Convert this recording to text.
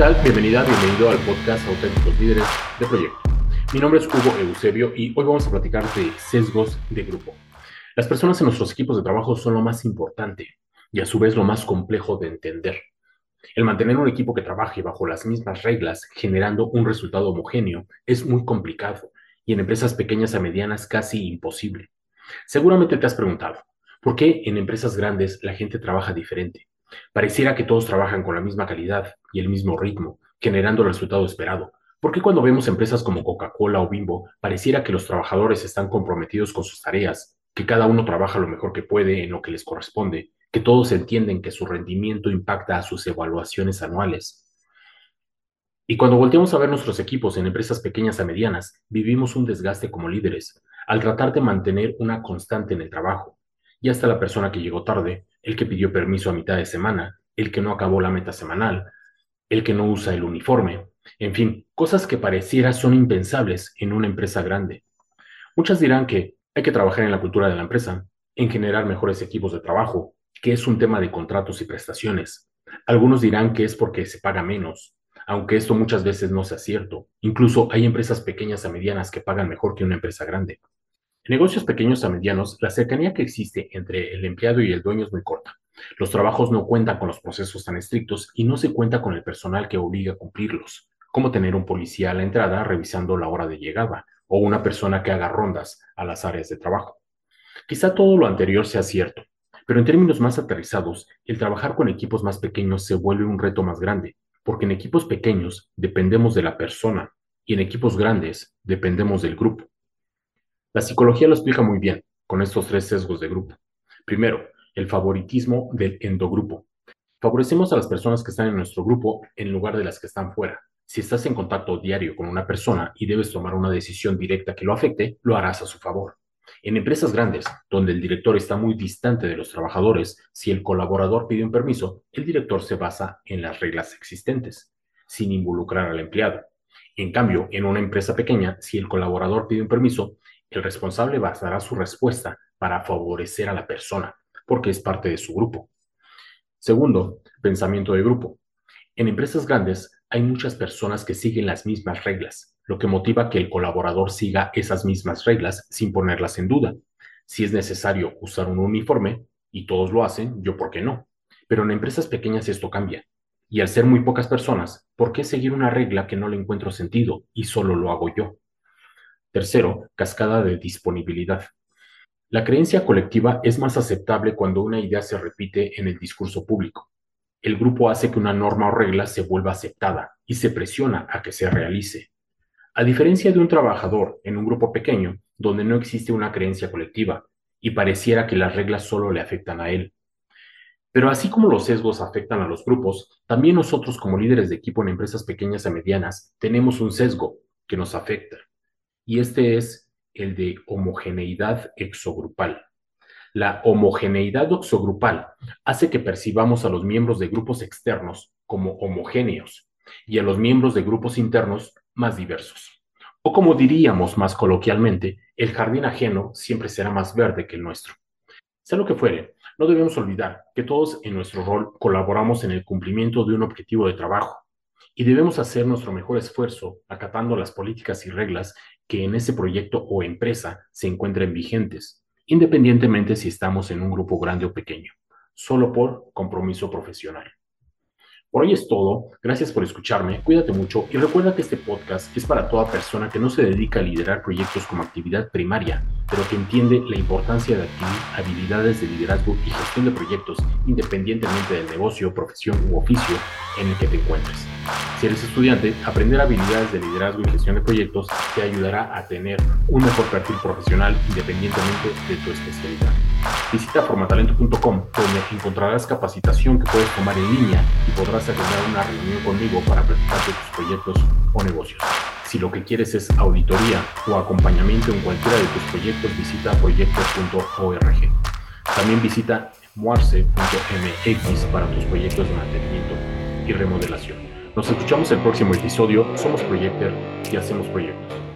tal? Bienvenida, bienvenido al podcast Auténticos Líderes de Proyecto. Mi nombre es Hugo Eusebio y hoy vamos a platicar de sesgos de grupo. Las personas en nuestros equipos de trabajo son lo más importante y a su vez lo más complejo de entender. El mantener un equipo que trabaje bajo las mismas reglas, generando un resultado homogéneo, es muy complicado y en empresas pequeñas a medianas casi imposible. Seguramente te has preguntado, ¿por qué en empresas grandes la gente trabaja diferente? Pareciera que todos trabajan con la misma calidad y el mismo ritmo, generando el resultado esperado. ¿Por qué cuando vemos empresas como Coca-Cola o Bimbo, pareciera que los trabajadores están comprometidos con sus tareas, que cada uno trabaja lo mejor que puede en lo que les corresponde, que todos entienden que su rendimiento impacta a sus evaluaciones anuales? Y cuando volteamos a ver nuestros equipos en empresas pequeñas a medianas, vivimos un desgaste como líderes, al tratar de mantener una constante en el trabajo. Y hasta la persona que llegó tarde, el que pidió permiso a mitad de semana, el que no acabó la meta semanal, el que no usa el uniforme, en fin, cosas que pareciera son impensables en una empresa grande. Muchas dirán que hay que trabajar en la cultura de la empresa, en generar mejores equipos de trabajo, que es un tema de contratos y prestaciones. Algunos dirán que es porque se paga menos, aunque esto muchas veces no sea cierto. Incluso hay empresas pequeñas a medianas que pagan mejor que una empresa grande. Negocios pequeños a medianos, la cercanía que existe entre el empleado y el dueño es muy corta. Los trabajos no cuentan con los procesos tan estrictos y no se cuenta con el personal que obliga a cumplirlos, como tener un policía a la entrada revisando la hora de llegada o una persona que haga rondas a las áreas de trabajo. Quizá todo lo anterior sea cierto, pero en términos más aterrizados, el trabajar con equipos más pequeños se vuelve un reto más grande, porque en equipos pequeños dependemos de la persona y en equipos grandes dependemos del grupo. La psicología lo explica muy bien con estos tres sesgos de grupo. Primero, el favoritismo del endogrupo. Favorecemos a las personas que están en nuestro grupo en lugar de las que están fuera. Si estás en contacto diario con una persona y debes tomar una decisión directa que lo afecte, lo harás a su favor. En empresas grandes, donde el director está muy distante de los trabajadores, si el colaborador pide un permiso, el director se basa en las reglas existentes, sin involucrar al empleado. En cambio, en una empresa pequeña, si el colaborador pide un permiso, el responsable basará su respuesta para favorecer a la persona, porque es parte de su grupo. Segundo, pensamiento de grupo. En empresas grandes hay muchas personas que siguen las mismas reglas, lo que motiva que el colaborador siga esas mismas reglas sin ponerlas en duda. Si es necesario usar un uniforme, y todos lo hacen, yo por qué no. Pero en empresas pequeñas esto cambia. Y al ser muy pocas personas, ¿por qué seguir una regla que no le encuentro sentido y solo lo hago yo? Tercero, cascada de disponibilidad. La creencia colectiva es más aceptable cuando una idea se repite en el discurso público. El grupo hace que una norma o regla se vuelva aceptada y se presiona a que se realice. A diferencia de un trabajador en un grupo pequeño, donde no existe una creencia colectiva y pareciera que las reglas solo le afectan a él. Pero así como los sesgos afectan a los grupos, también nosotros como líderes de equipo en empresas pequeñas a medianas tenemos un sesgo que nos afecta y este es el de homogeneidad exogrupal. La homogeneidad exogrupal hace que percibamos a los miembros de grupos externos como homogéneos y a los miembros de grupos internos más diversos. O como diríamos más coloquialmente, el jardín ajeno siempre será más verde que el nuestro. Sea lo que fuere, no debemos olvidar que todos en nuestro rol colaboramos en el cumplimiento de un objetivo de trabajo y debemos hacer nuestro mejor esfuerzo acatando las políticas y reglas que en ese proyecto o empresa se encuentren vigentes, independientemente si estamos en un grupo grande o pequeño, solo por compromiso profesional. Por hoy es todo, gracias por escucharme, cuídate mucho y recuerda que este podcast es para toda persona que no se dedica a liderar proyectos como actividad primaria, pero que entiende la importancia de adquirir habilidades de liderazgo y gestión de proyectos independientemente del negocio, profesión u oficio en el que te encuentres. Si eres estudiante, aprender habilidades de liderazgo y gestión de proyectos te ayudará a tener un mejor perfil profesional independientemente de tu especialidad. Visita formatalento.com donde encontrarás capacitación que puedes tomar en línea y podrás agendar una reunión conmigo para platicar de tus proyectos o negocios. Si lo que quieres es auditoría o acompañamiento en cualquiera de tus proyectos, visita proyectos.org. También visita muarse.mx para tus proyectos de mantenimiento y remodelación. Nos escuchamos el próximo episodio. Somos Proyector y hacemos proyectos.